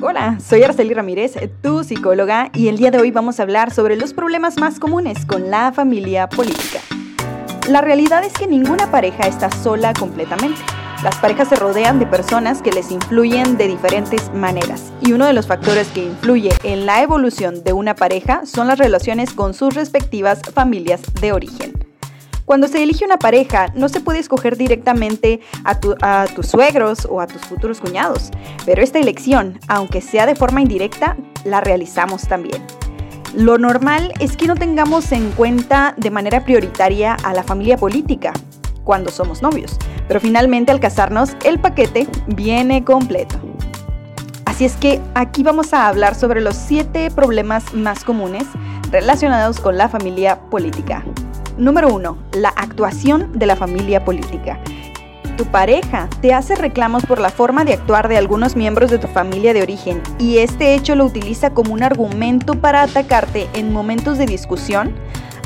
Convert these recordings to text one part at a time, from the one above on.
Hola, soy Arceli Ramírez, tu psicóloga, y el día de hoy vamos a hablar sobre los problemas más comunes con la familia política. La realidad es que ninguna pareja está sola completamente. Las parejas se rodean de personas que les influyen de diferentes maneras y uno de los factores que influye en la evolución de una pareja son las relaciones con sus respectivas familias de origen. Cuando se elige una pareja, no se puede escoger directamente a, tus suegros o a tus futuros cuñados, pero esta elección, aunque sea de forma indirecta, la realizamos también. Lo normal es que no tengamos en cuenta de manera prioritaria a la familia política cuando somos novios, pero finalmente al casarnos el paquete viene completo. Así es que aquí vamos a hablar sobre los siete problemas más comunes relacionados con la familia política. Número 1. La actuación de la familia política. Tu pareja te hace reclamos por la forma de actuar de algunos miembros de tu familia de origen y este hecho lo utiliza como un argumento para atacarte en momentos de discusión.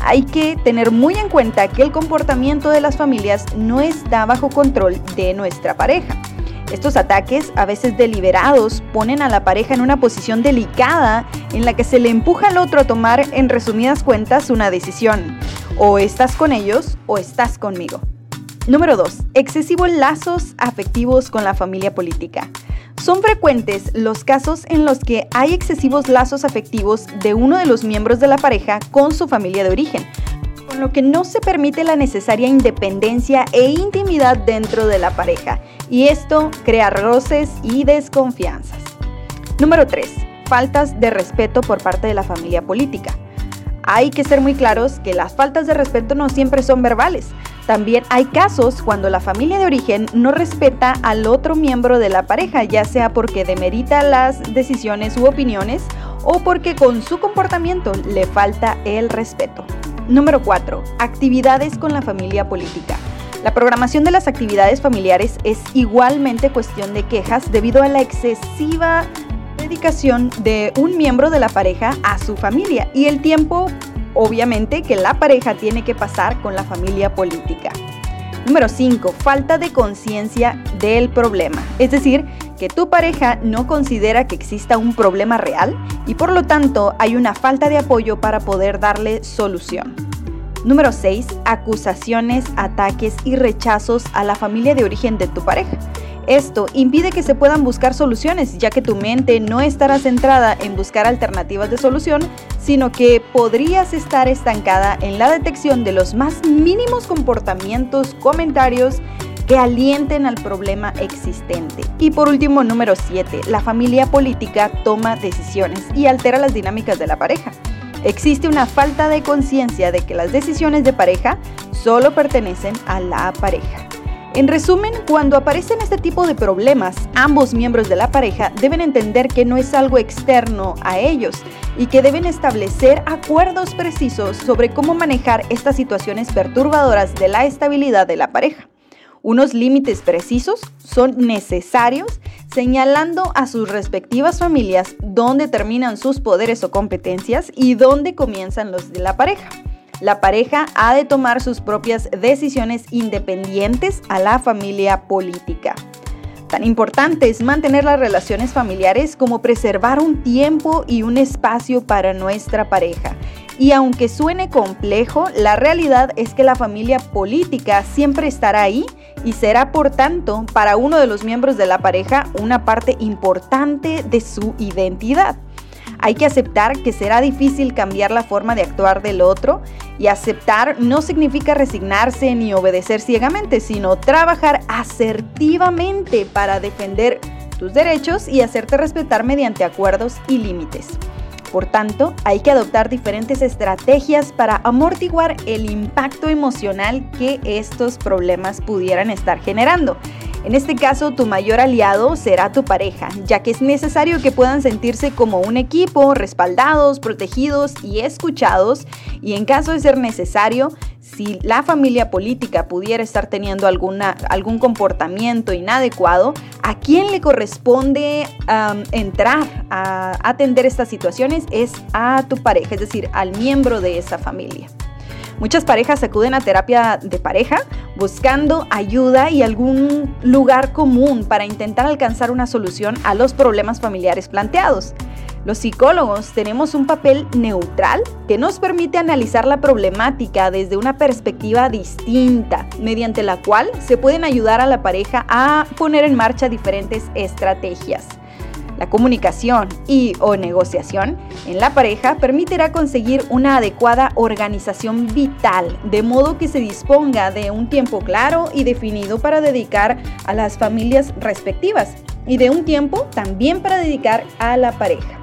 Hay que tener muy en cuenta que el comportamiento de las familias no está bajo control de nuestra pareja. Estos ataques, a veces deliberados, ponen a la pareja en una posición delicada en la que se le empuja al otro a tomar, en resumidas cuentas, una decisión. O estás con ellos o estás conmigo. Número 2. Excesivos lazos afectivos con la familia política. Son frecuentes los casos en los que hay excesivos lazos afectivos de uno de los miembros de la pareja con su familia de origen, con lo que no se permite la necesaria independencia e intimidad dentro de la pareja, y esto crea roces y desconfianzas. Número 3. Faltas de respeto por parte de la familia política. Hay que ser muy claros que las faltas de respeto no siempre son verbales. También hay casos cuando la familia de origen no respeta al otro miembro de la pareja, ya sea porque demerita las decisiones u opiniones o porque con su comportamiento le falta el respeto. Número 4. Actividades con la familia política. La programación de las actividades familiares es igualmente cuestión de quejas debido a la excesiva dedicación de un miembro de la pareja a su familia y el tiempo, obviamente, que la pareja tiene que pasar con la familia política. Número 5. Falta de conciencia del problema. Es decir, que tu pareja no considera que exista un problema real y por lo tanto hay una falta de apoyo para poder darle solución. Número 6. Acusaciones, ataques y rechazos a la familia de origen de tu pareja. Esto impide que se puedan buscar soluciones, ya que tu mente no estará centrada en buscar alternativas de solución, sino que podrías estar estancada en la detección de los más mínimos comportamientos, comentarios que alienten al problema existente. Y por último, número 7, la familia política toma decisiones y altera las dinámicas de la pareja. Existe una falta de conciencia de que las decisiones de pareja solo pertenecen a la pareja. En resumen, cuando aparecen este tipo de problemas, ambos miembros de la pareja deben entender que no es algo externo a ellos y que deben establecer acuerdos precisos sobre cómo manejar estas situaciones perturbadoras de la estabilidad de la pareja. Unos límites precisos son necesarios señalando a sus respectivas familias dónde terminan sus poderes o competencias y dónde comienzan los de la pareja. La pareja ha de tomar sus propias decisiones independientes a la familia política. Tan importante es mantener las relaciones familiares como preservar un tiempo y un espacio para nuestra pareja. Y aunque suene complejo, la realidad es que la familia política siempre estará ahí y será por tanto para uno de los miembros de la pareja una parte importante de su identidad. Hay que aceptar que será difícil cambiar la forma de actuar del otro y aceptar no significa resignarse ni obedecer ciegamente, sino trabajar asertivamente para defender tus derechos y hacerte respetar mediante acuerdos y límites. Por tanto, hay que adoptar diferentes estrategias para amortiguar el impacto emocional que estos problemas pudieran estar generando. En este caso, tu mayor aliado será tu pareja, ya que es necesario que puedan sentirse como un equipo, respaldados, protegidos y escuchados. Y en caso de ser necesario, si la familia política pudiera estar teniendo alguna, algún comportamiento inadecuado, ¿a quién le corresponde entrar a atender estas situaciones? Es a tu pareja, es decir, al miembro de esa familia. Muchas parejas acuden a terapia de pareja buscando ayuda y algún lugar común para intentar alcanzar una solución a los problemas familiares planteados. Los psicólogos tenemos un papel neutral que nos permite analizar la problemática desde una perspectiva distinta, mediante la cual se pueden ayudar a la pareja a poner en marcha diferentes estrategias. La comunicación y o negociación en la pareja permitirá conseguir una adecuada organización vital, de modo que se disponga de un tiempo claro y definido para dedicar a las familias respectivas y de un tiempo también para dedicar a la pareja.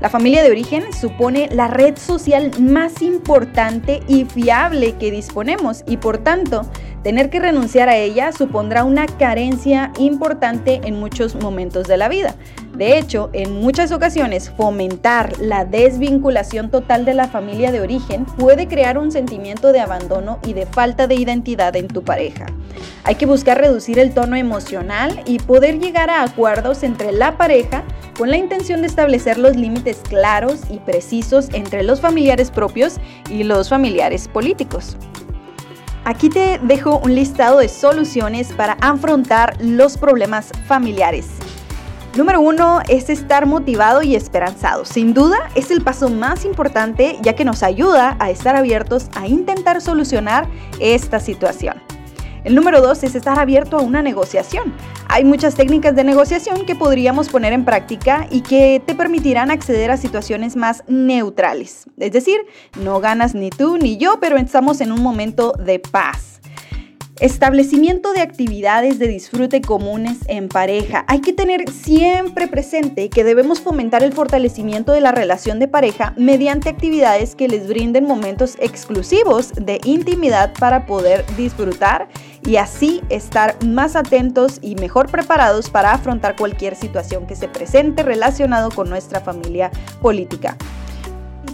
La familia de origen supone la red social más importante y fiable que disponemos y por tanto tener que renunciar a ella supondrá una carencia importante en muchos momentos de la vida. De hecho, en muchas ocasiones fomentar la desvinculación total de la familia de origen puede crear un sentimiento de abandono y de falta de identidad en tu pareja. Hay que buscar reducir el tono emocional y poder llegar a acuerdos entre la pareja con la intención de establecer los límites claros y precisos entre los familiares propios y los familiares políticos. Aquí te dejo un listado de soluciones para afrontar los problemas familiares. Número uno es estar motivado y esperanzado. Sin duda es el paso más importante ya que nos ayuda a estar abiertos a intentar solucionar esta situación. El número dos es estar abierto a una negociación. Hay muchas técnicas de negociación que podríamos poner en práctica y que te permitirán acceder a situaciones más neutrales. Es decir, no ganas ni tú ni yo, pero estamos en un momento de paz. Establecimiento de actividades de disfrute comunes en pareja. Hay que tener siempre presente que debemos fomentar el fortalecimiento de la relación de pareja mediante actividades que les brinden momentos exclusivos de intimidad para poder disfrutar y así estar más atentos y mejor preparados para afrontar cualquier situación que se presente relacionado con nuestra familia política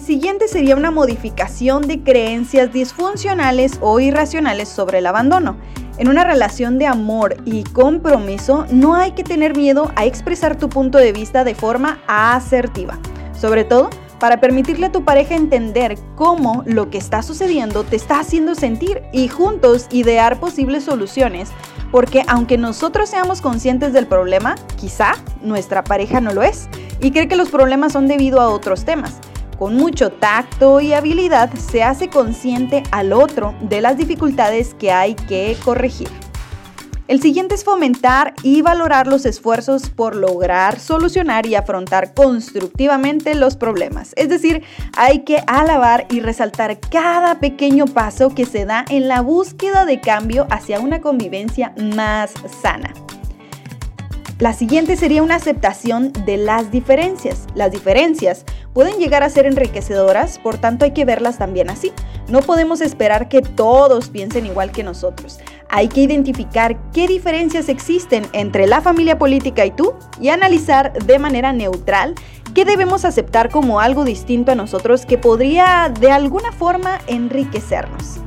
siguiente sería una modificación de creencias disfuncionales o irracionales sobre el abandono. En una relación de amor y compromiso no hay que tener miedo a expresar tu punto de vista de forma asertiva. Sobre todo, para permitirle a tu pareja entender cómo lo que está sucediendo te está haciendo sentir y juntos idear posibles soluciones, porque aunque nosotros seamos conscientes del problema, quizá nuestra pareja no lo es y cree que los problemas son debido a otros temas. Con mucho tacto y habilidad se hace consciente al otro de las dificultades que hay que corregir. El siguiente es fomentar y valorar los esfuerzos por lograr solucionar y afrontar constructivamente los problemas. Es decir, hay que alabar y resaltar cada pequeño paso que se da en la búsqueda de cambio hacia una convivencia más sana. La siguiente sería una aceptación de las diferencias. Las diferencias pueden llegar a ser enriquecedoras, por tanto hay que verlas también así. No podemos esperar que todos piensen igual que nosotros. Hay que identificar qué diferencias existen entre la familia política y tú y analizar de manera neutral qué debemos aceptar como algo distinto a nosotros que podría de alguna forma enriquecernos.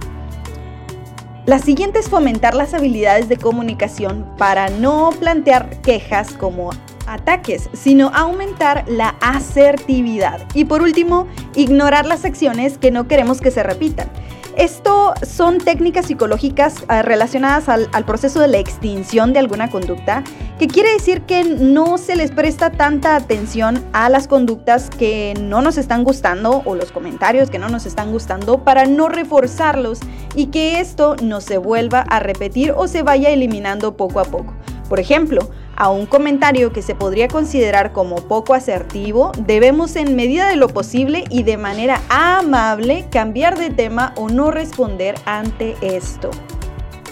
La siguiente es fomentar las habilidades de comunicación para no plantear quejas como ataques, sino aumentar la asertividad. Y por último, ignorar las acciones que no queremos que se repitan. Esto son técnicas psicológicas eh, relacionadas al, al, proceso de la extinción de alguna conducta, que quiere decir que no se les presta tanta atención a las conductas que no nos están gustando o los comentarios que no nos están gustando para no reforzarlos y que esto no se vuelva a repetir o se vaya eliminando poco a poco. Por ejemplo, a un comentario que se podría considerar como poco asertivo, debemos en medida de lo posible y de manera amable cambiar de tema o no responder ante esto.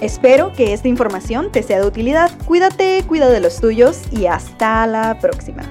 Espero que esta información te sea de utilidad. Cuídate, cuida de los tuyos y hasta la próxima.